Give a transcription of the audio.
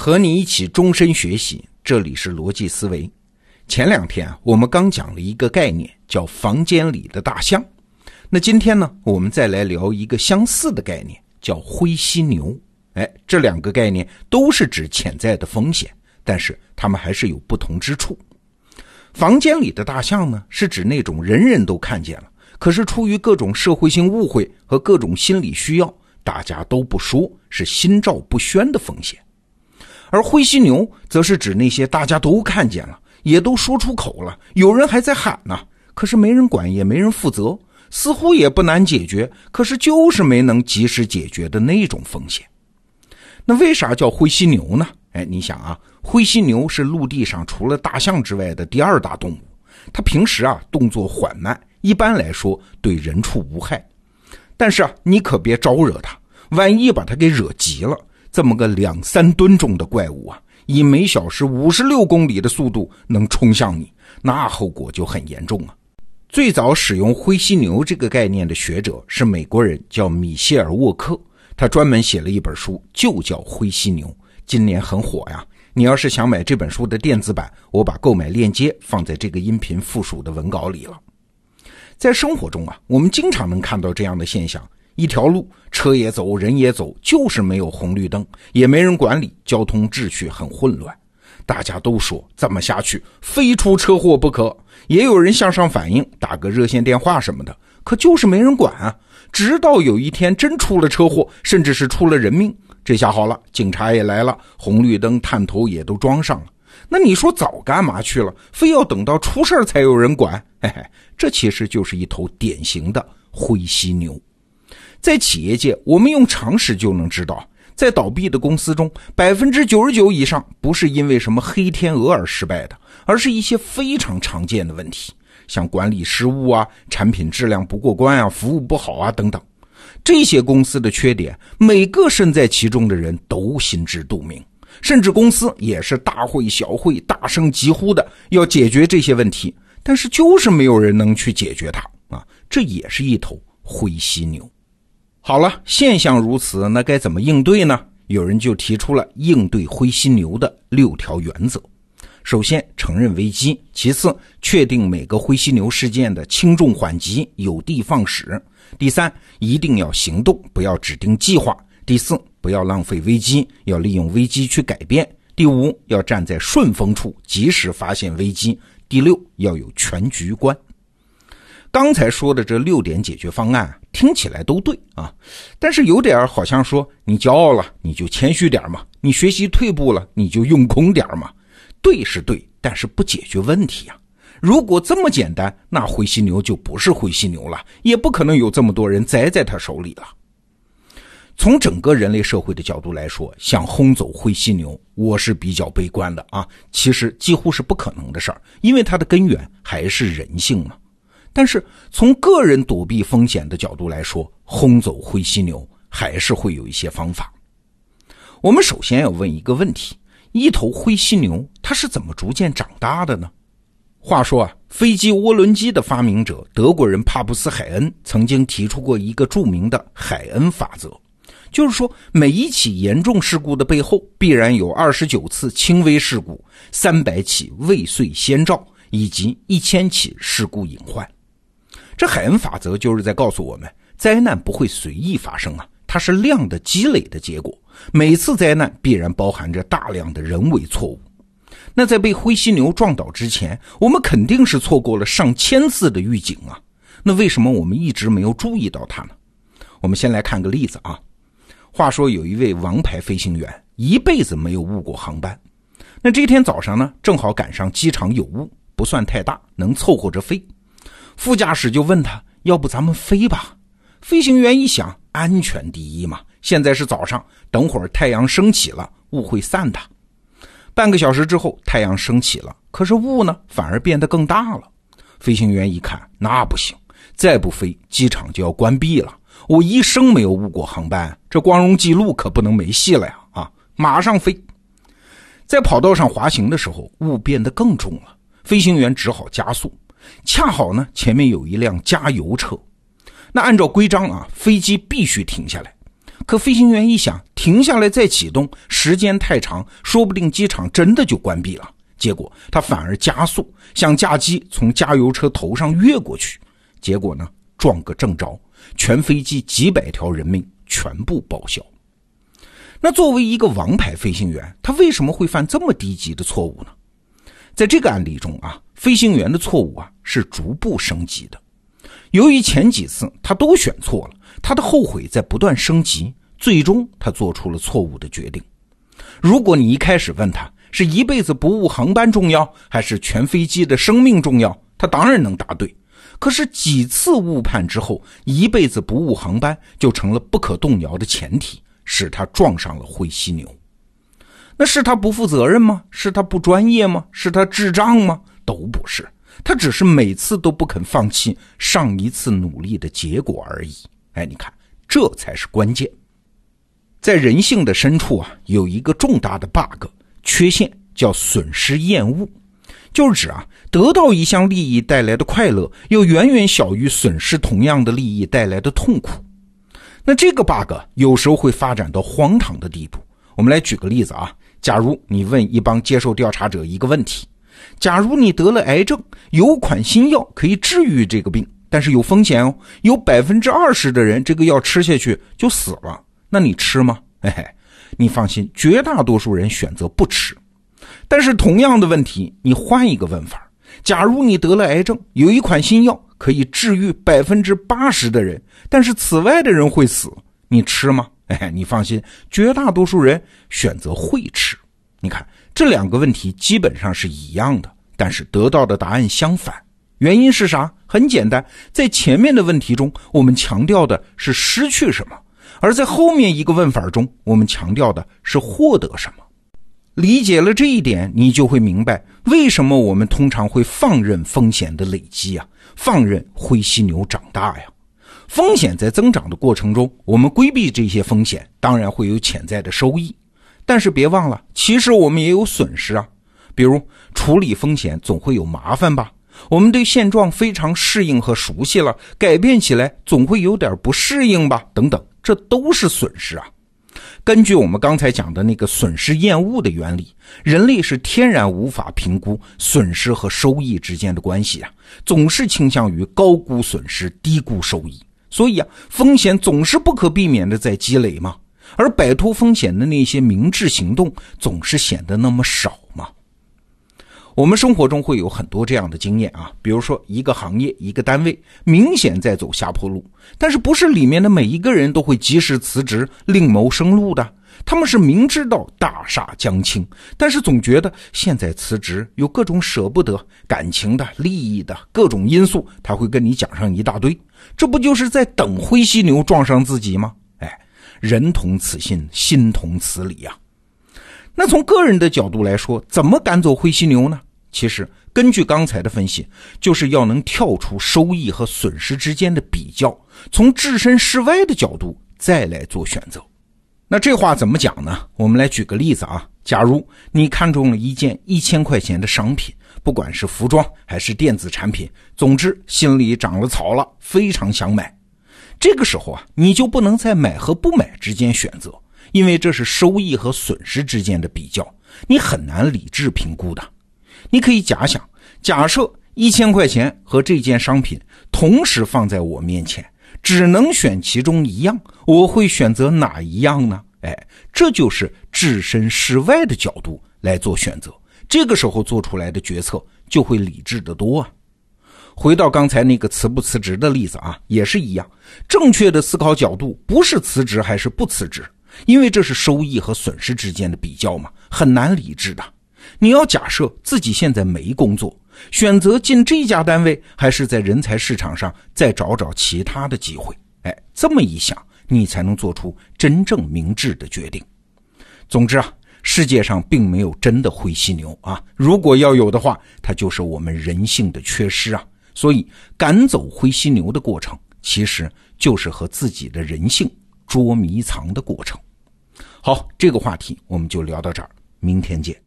和你一起终身学习，这里是逻辑思维。前两天，我们刚讲了一个概念，叫房间里的大象。那今天呢，我们再来聊一个相似的概念，叫灰犀牛。哎，这两个概念都是指潜在的风险，但是它们还是有不同之处。房间里的大象呢，是指那种人人都看见了，可是出于各种社会性误会和各种心理需要，大家都不说，是心照不宣的风险。而灰犀牛则是指那些大家都看见了。也都说出口了，有人还在喊呢，可是没人管，也没人负责，似乎也不难解决，可是就是没能及时解决的那种风险。那为啥叫灰犀牛呢？哎，你想啊，灰犀牛是陆地上除了大象之外的第二大动物，它平时啊动作缓慢，一般来说对人畜无害。但是啊，你可别招惹它，万一把它给惹急了，这么个两三吨重的怪物啊！以每小时五十六公里的速度能冲向你，那后果就很严重啊！最早使用灰犀牛这个概念的学者是美国人，叫米歇尔沃克，他专门写了一本书，就叫《灰犀牛》，今年很火呀。你要是想买这本书的电子版，我把购买链接放在这个音频附属的文稿里了。在生活中啊，我们经常能看到这样的现象。一条路，车也走，人也走，就是没有红绿灯，也没人管理，交通秩序很混乱。大家都说这么下去，非出车祸不可。也有人向上反映，打个热线电话什么的，可就是没人管啊。直到有一天真出了车祸，甚至是出了人命，这下好了，警察也来了，红绿灯探头也都装上了。那你说早干嘛去了？非要等到出事才有人管？嘿嘿，这其实就是一头典型的灰犀牛。在企业界，我们用常识就能知道，在倒闭的公司中，百分之九十九以上不是因为什么黑天鹅而失败的，而是一些非常常见的问题，像管理失误啊、产品质量不过关啊、服务不好啊等等。这些公司的缺点，每个身在其中的人都心知肚明，甚至公司也是大会小会大声疾呼的要解决这些问题，但是就是没有人能去解决它啊！这也是一头灰犀牛。好了，现象如此，那该怎么应对呢？有人就提出了应对灰犀牛的六条原则：首先，承认危机；其次，确定每个灰犀牛事件的轻重缓急，有的放矢；第三，一定要行动，不要指定计划；第四，不要浪费危机，要利用危机去改变；第五，要站在顺风处，及时发现危机；第六，要有全局观。刚才说的这六点解决方案听起来都对啊，但是有点好像说你骄傲了你就谦虚点嘛，你学习退步了你就用功点嘛。对是对，但是不解决问题呀。如果这么简单，那灰犀牛就不是灰犀牛了，也不可能有这么多人栽在他手里了。从整个人类社会的角度来说，想轰走灰犀牛，我是比较悲观的啊。其实几乎是不可能的事儿，因为它的根源还是人性嘛。但是从个人躲避风险的角度来说，轰走灰犀牛还是会有一些方法。我们首先要问一个问题：一头灰犀牛它是怎么逐渐长大的呢？话说啊，飞机涡轮机的发明者德国人帕布斯海恩曾经提出过一个著名的海恩法则，就是说每一起严重事故的背后必然有二十九次轻微事故、三百起未遂先兆以及一千起事故隐患。这海恩法则就是在告诉我们，灾难不会随意发生啊，它是量的积累的结果。每次灾难必然包含着大量的人为错误。那在被灰犀牛撞倒之前，我们肯定是错过了上千次的预警啊。那为什么我们一直没有注意到它呢？我们先来看个例子啊。话说有一位王牌飞行员，一辈子没有误过航班。那这天早上呢，正好赶上机场有雾，不算太大，能凑合着飞。副驾驶就问他：“要不咱们飞吧？”飞行员一想，安全第一嘛。现在是早上，等会儿太阳升起了，雾会散的。半个小时之后，太阳升起了，可是雾呢，反而变得更大了。飞行员一看，那不行，再不飞，机场就要关闭了。我一生没有误过航班，这光荣记录可不能没戏了呀！啊，马上飞。在跑道上滑行的时候，雾变得更重了，飞行员只好加速。恰好呢，前面有一辆加油车，那按照规章啊，飞机必须停下来。可飞行员一想，停下来再启动，时间太长，说不定机场真的就关闭了。结果他反而加速，想驾机从加油车头上越过去。结果呢，撞个正着，全飞机几百条人命全部报销。那作为一个王牌飞行员，他为什么会犯这么低级的错误呢？在这个案例中啊，飞行员的错误啊是逐步升级的。由于前几次他都选错了，他的后悔在不断升级，最终他做出了错误的决定。如果你一开始问他是一辈子不误航班重要，还是全飞机的生命重要，他当然能答对。可是几次误判之后，一辈子不误航班就成了不可动摇的前提，使他撞上了灰犀牛。那是他不负责任吗？是他不专业吗？是他智障吗？都不是，他只是每次都不肯放弃上一次努力的结果而已。哎，你看，这才是关键。在人性的深处啊，有一个重大的 bug 缺陷，叫损失厌恶，就是指啊，得到一项利益带来的快乐，又远远小于损失同样的利益带来的痛苦。那这个 bug 有时候会发展到荒唐的地步。我们来举个例子啊。假如你问一帮接受调查者一个问题：假如你得了癌症，有款新药可以治愈这个病，但是有风险哦，有百分之二十的人这个药吃下去就死了，那你吃吗？嘿嘿，你放心，绝大多数人选择不吃。但是同样的问题，你换一个问法：假如你得了癌症，有一款新药可以治愈百分之八十的人，但是此外的人会死，你吃吗？哎，你放心，绝大多数人选择会吃。你看这两个问题基本上是一样的，但是得到的答案相反。原因是啥？很简单，在前面的问题中，我们强调的是失去什么；而在后面一个问法中，我们强调的是获得什么。理解了这一点，你就会明白为什么我们通常会放任风险的累积啊，放任灰犀牛长大呀。风险在增长的过程中，我们规避这些风险，当然会有潜在的收益。但是别忘了，其实我们也有损失啊。比如处理风险总会有麻烦吧？我们对现状非常适应和熟悉了，改变起来总会有点不适应吧？等等，这都是损失啊。根据我们刚才讲的那个损失厌恶的原理，人类是天然无法评估损失和收益之间的关系啊，总是倾向于高估损失，低估收益。所以啊，风险总是不可避免的在积累嘛，而摆脱风险的那些明智行动总是显得那么少嘛。我们生活中会有很多这样的经验啊，比如说一个行业、一个单位明显在走下坡路，但是不是里面的每一个人都会及时辞职另谋生路的。他们是明知道大厦将倾，但是总觉得现在辞职有各种舍不得、感情的、利益的各种因素，他会跟你讲上一大堆。这不就是在等灰犀牛撞上自己吗？人同此心，心同此理呀。那从个人的角度来说，怎么赶走灰犀牛呢？其实根据刚才的分析，就是要能跳出收益和损失之间的比较，从置身事外的角度再来做选择。那这话怎么讲呢？我们来举个例子啊。假如你看中了一件一千块钱的商品，不管是服装还是电子产品，总之心里长了草了，非常想买。这个时候啊，你就不能在买和不买之间选择，因为这是收益和损失之间的比较，你很难理智评估的。你可以假想，假设一千块钱和这件商品同时放在我面前。只能选其中一样，我会选择哪一样呢？哎，这就是置身事外的角度来做选择，这个时候做出来的决策就会理智得多啊。回到刚才那个辞不辞职的例子啊，也是一样，正确的思考角度不是辞职还是不辞职，因为这是收益和损失之间的比较嘛，很难理智的。你要假设自己现在没工作。选择进这家单位，还是在人才市场上再找找其他的机会？哎，这么一想，你才能做出真正明智的决定。总之啊，世界上并没有真的灰犀牛啊，如果要有的话，它就是我们人性的缺失啊。所以，赶走灰犀牛的过程，其实就是和自己的人性捉迷藏的过程。好，这个话题我们就聊到这儿，明天见。